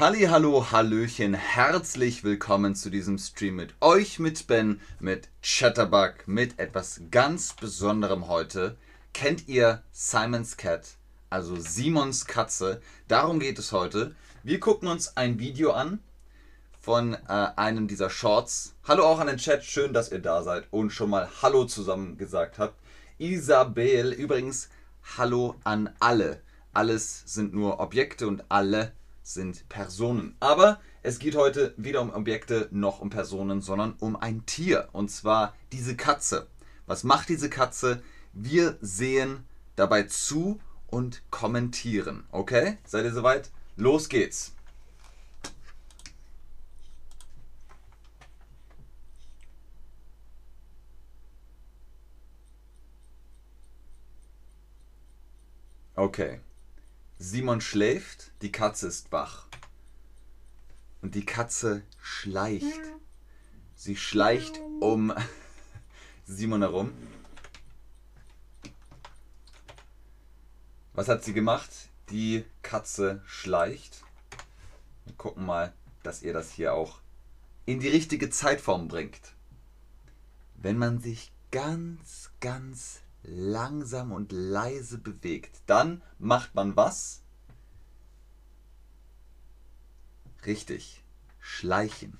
Halli, hallo, hallöchen, herzlich willkommen zu diesem Stream mit euch, mit Ben, mit Chatterbug, mit etwas ganz Besonderem heute. Kennt ihr Simon's Cat, also Simons Katze? Darum geht es heute. Wir gucken uns ein Video an von äh, einem dieser Shorts. Hallo auch an den Chat, schön, dass ihr da seid und schon mal Hallo zusammen gesagt habt. Isabel, übrigens Hallo an alle. Alles sind nur Objekte und alle sind Personen. Aber es geht heute weder um Objekte noch um Personen, sondern um ein Tier. Und zwar diese Katze. Was macht diese Katze? Wir sehen dabei zu und kommentieren. Okay? Seid ihr soweit? Los geht's. Okay. Simon schläft, die Katze ist wach. Und die Katze schleicht. Sie schleicht um Simon herum. Was hat sie gemacht? Die Katze schleicht. Wir gucken mal, dass ihr das hier auch in die richtige Zeitform bringt. Wenn man sich ganz, ganz langsam und leise bewegt. Dann macht man was? Richtig, schleichen.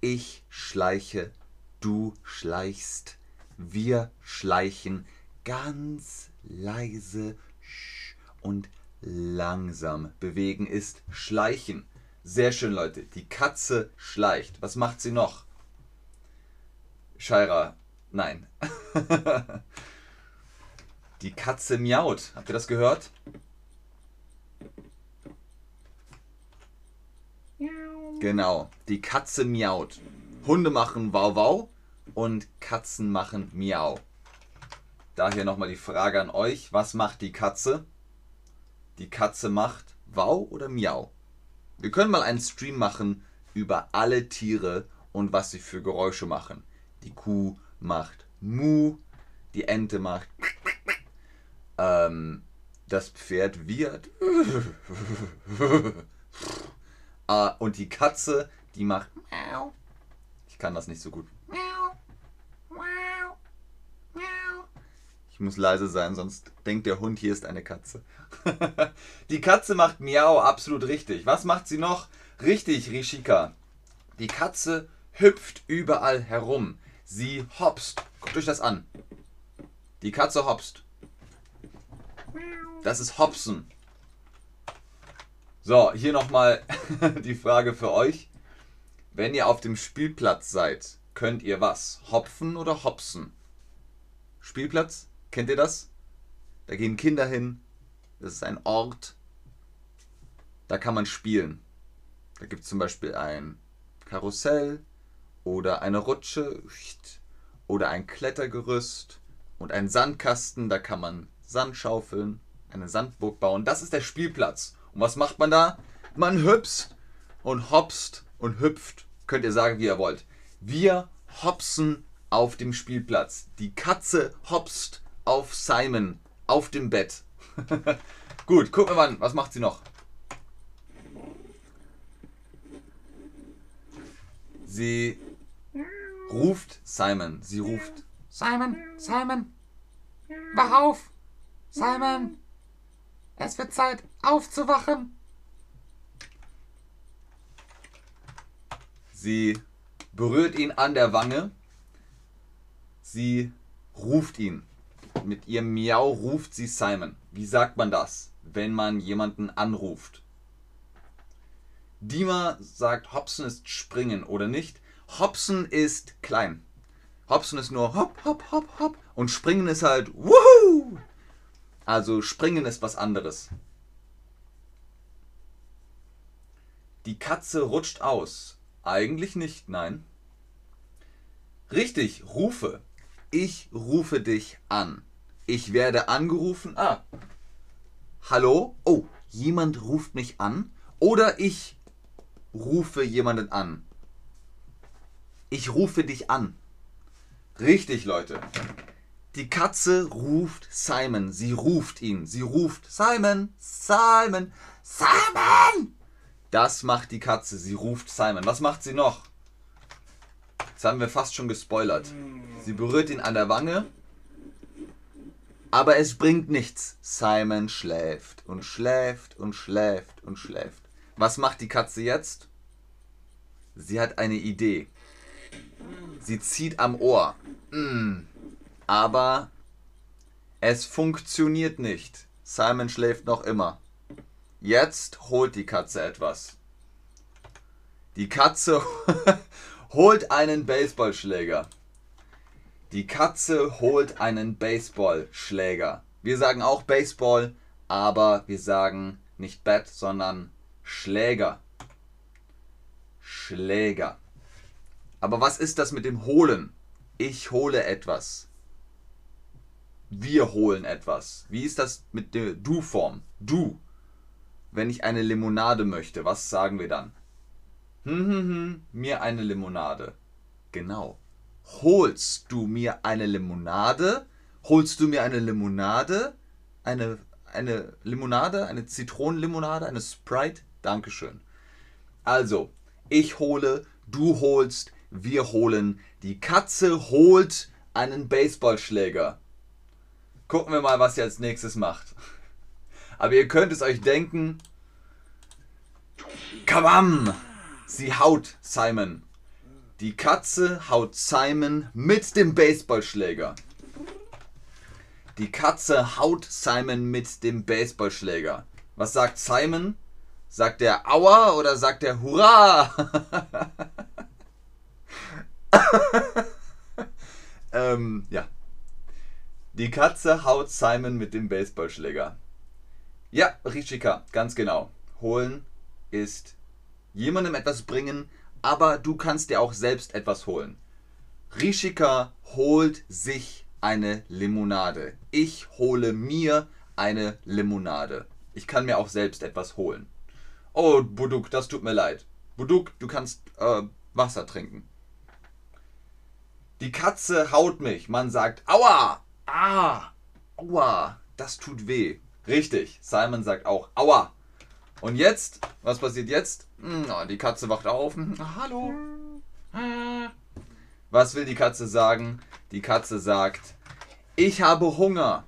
Ich schleiche, du schleichst, wir schleichen ganz leise und langsam. Bewegen ist schleichen. Sehr schön, Leute. Die Katze schleicht. Was macht sie noch? Shaira, nein. Die Katze miaut. Habt ihr das gehört? Genau, die Katze miaut. Hunde machen wow wow und Katzen machen miau. Daher nochmal die Frage an euch, was macht die Katze? Die Katze macht wow oder miau. Wir können mal einen Stream machen über alle Tiere und was sie für Geräusche machen. Die Kuh macht mu, die Ente macht ähm, das Pferd wird. ah, und die Katze, die macht. Ich kann das nicht so gut. Ich muss leise sein, sonst denkt der Hund, hier ist eine Katze. die Katze macht Miau, absolut richtig. Was macht sie noch? Richtig, Rishika. Die Katze hüpft überall herum. Sie hopst. Guckt euch das an. Die Katze hopst. Das ist Hopsen. So, hier nochmal die Frage für euch. Wenn ihr auf dem Spielplatz seid, könnt ihr was? Hopfen oder hopsen? Spielplatz? Kennt ihr das? Da gehen Kinder hin. Das ist ein Ort. Da kann man spielen. Da gibt es zum Beispiel ein Karussell oder eine Rutsche oder ein Klettergerüst und ein Sandkasten. Da kann man Sand schaufeln eine Sandburg bauen. Das ist der Spielplatz. Und was macht man da? Man hüpst und hopst und hüpft. Könnt ihr sagen, wie ihr wollt. Wir hopsen auf dem Spielplatz. Die Katze hopst auf Simon auf dem Bett. Gut, gucken wir mal Was macht sie noch? Sie ruft Simon. Sie ruft Simon, Simon, wach auf! Simon! Es wird Zeit, aufzuwachen. Sie berührt ihn an der Wange. Sie ruft ihn. Mit ihrem Miau ruft sie Simon. Wie sagt man das, wenn man jemanden anruft? Dima sagt, Hobson ist springen oder nicht. Hobson ist klein. Hobson ist nur hopp, hopp, hopp, hopp. Und springen ist halt wuhu. Also springen ist was anderes. Die Katze rutscht aus. Eigentlich nicht, nein. Richtig, rufe. Ich rufe dich an. Ich werde angerufen. Ah. Hallo? Oh, jemand ruft mich an. Oder ich rufe jemanden an. Ich rufe dich an. Richtig, Leute. Die Katze ruft Simon. Sie ruft ihn. Sie ruft Simon, Simon, Simon. Das macht die Katze. Sie ruft Simon. Was macht sie noch? Das haben wir fast schon gespoilert. Sie berührt ihn an der Wange. Aber es bringt nichts. Simon schläft und schläft und schläft und schläft. Was macht die Katze jetzt? Sie hat eine Idee. Sie zieht am Ohr. Mm. Aber es funktioniert nicht. Simon schläft noch immer. Jetzt holt die Katze etwas. Die Katze holt einen Baseballschläger. Die Katze holt einen Baseballschläger. Wir sagen auch Baseball, aber wir sagen nicht Bat, sondern Schläger. Schläger. Aber was ist das mit dem Holen? Ich hole etwas. Wir holen etwas. Wie ist das mit der Du-Form? Du. Wenn ich eine Limonade möchte, was sagen wir dann? Hm, hm, hm, mir eine Limonade. Genau. Holst du mir eine Limonade? Holst du mir eine Limonade? Eine, eine Limonade? Eine Zitronenlimonade? Eine Sprite? Dankeschön. Also, ich hole, du holst, wir holen. Die Katze holt einen Baseballschläger. Gucken wir mal, was sie als nächstes macht. Aber ihr könnt es euch denken. Kabam! Sie haut Simon. Die Katze haut Simon mit dem Baseballschläger. Die Katze haut Simon mit dem Baseballschläger. Was sagt Simon? Sagt er Aua oder sagt er Hurra? ähm, ja. Die Katze haut Simon mit dem Baseballschläger. Ja, Rishika, ganz genau. Holen ist jemandem etwas bringen, aber du kannst dir auch selbst etwas holen. Rishika holt sich eine Limonade. Ich hole mir eine Limonade. Ich kann mir auch selbst etwas holen. Oh, Buduk, das tut mir leid. Buduk, du kannst äh, Wasser trinken. Die Katze haut mich. Man sagt, aua, ah, aua, das tut weh. Richtig, Simon sagt auch, aua. Und jetzt, was passiert jetzt? Hm, oh, die Katze wacht auf. Hm, hallo. Was will die Katze sagen? Die Katze sagt, ich habe Hunger.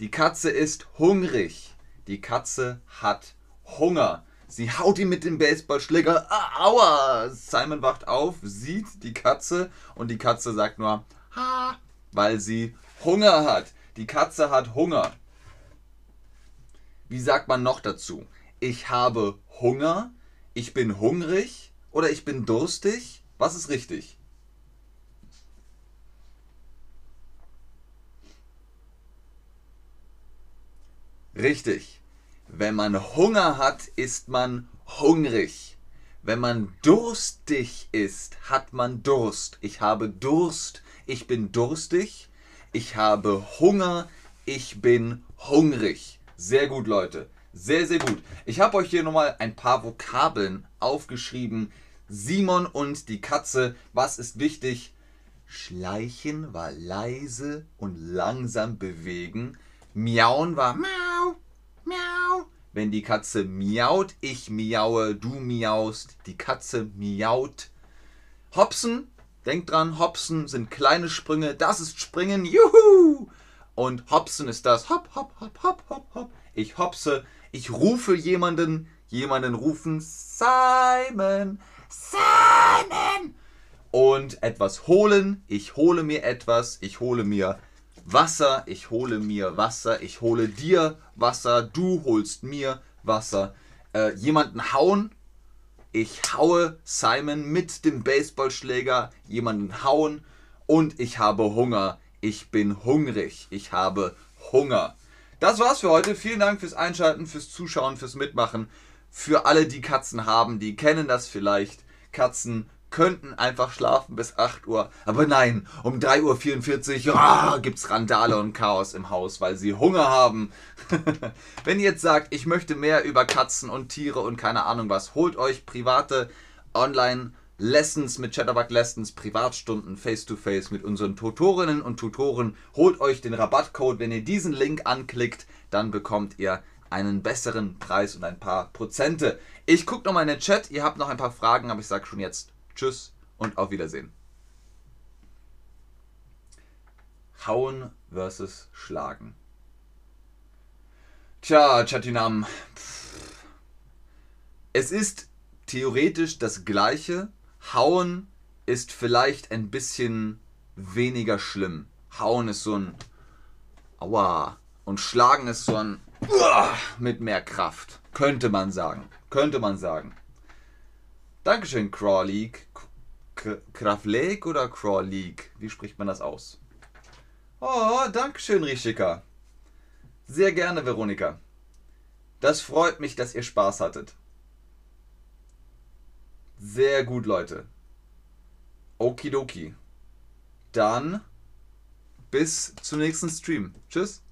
Die Katze ist hungrig. Die Katze hat Hunger. Sie haut ihn mit dem Baseballschläger. Ah, aua! Simon wacht auf, sieht die Katze und die Katze sagt nur, ha, weil sie Hunger hat. Die Katze hat Hunger. Wie sagt man noch dazu? Ich habe Hunger, ich bin hungrig oder ich bin durstig? Was ist richtig? Richtig. Wenn man Hunger hat, ist man hungrig. Wenn man durstig ist, hat man Durst. Ich habe Durst, ich bin durstig. Ich habe Hunger, ich bin hungrig. Sehr gut, Leute. Sehr, sehr gut. Ich habe euch hier nochmal ein paar Vokabeln aufgeschrieben. Simon und die Katze. Was ist wichtig? Schleichen war leise und langsam bewegen. Miauen war miau, miau. Wenn die Katze miaut, ich miaue, du miaust, die Katze miaut. Hopsen, denkt dran, Hopsen sind kleine Sprünge, das ist Springen, juhu! Und Hopsen ist das hopp, hopp, hopp, hopp, hopp, hopp. Ich hopse, ich rufe jemanden, jemanden rufen Simon, Simon. Und etwas holen, ich hole mir etwas, ich hole mir Wasser, ich hole mir Wasser, ich hole dir Wasser, du holst mir Wasser. Äh, jemanden hauen, ich haue Simon mit dem Baseballschläger, jemanden hauen und ich habe Hunger. Ich bin hungrig, ich habe Hunger. Das war's für heute. Vielen Dank fürs Einschalten, fürs Zuschauen, fürs Mitmachen. Für alle, die Katzen haben, die kennen das vielleicht. Katzen könnten einfach schlafen bis 8 Uhr. Aber nein, um 3.44 Uhr oh, gibt es Randale und Chaos im Haus, weil sie Hunger haben. Wenn ihr jetzt sagt, ich möchte mehr über Katzen und Tiere und keine Ahnung was, holt euch private Online- Lessons mit Chatterbug Lessons, Privatstunden face-to-face -face mit unseren Tutorinnen und Tutoren. Holt euch den Rabattcode, wenn ihr diesen Link anklickt, dann bekommt ihr einen besseren Preis und ein paar Prozente. Ich gucke nochmal in den Chat. Ihr habt noch ein paar Fragen, aber ich sage schon jetzt Tschüss und auf Wiedersehen. Hauen versus Schlagen. Tja, Chatinam. Es ist theoretisch das gleiche. Hauen ist vielleicht ein bisschen weniger schlimm. Hauen ist so ein Aua. Und Schlagen ist so ein Uah, mit mehr Kraft. Könnte man sagen. Könnte man sagen. Dankeschön, Crawl Krafleek oder Crawl Wie spricht man das aus? Oh, Dankeschön, Rishika. Sehr gerne, Veronika. Das freut mich, dass ihr Spaß hattet. Sehr gut, Leute. Okidoki. Dann bis zum nächsten Stream. Tschüss.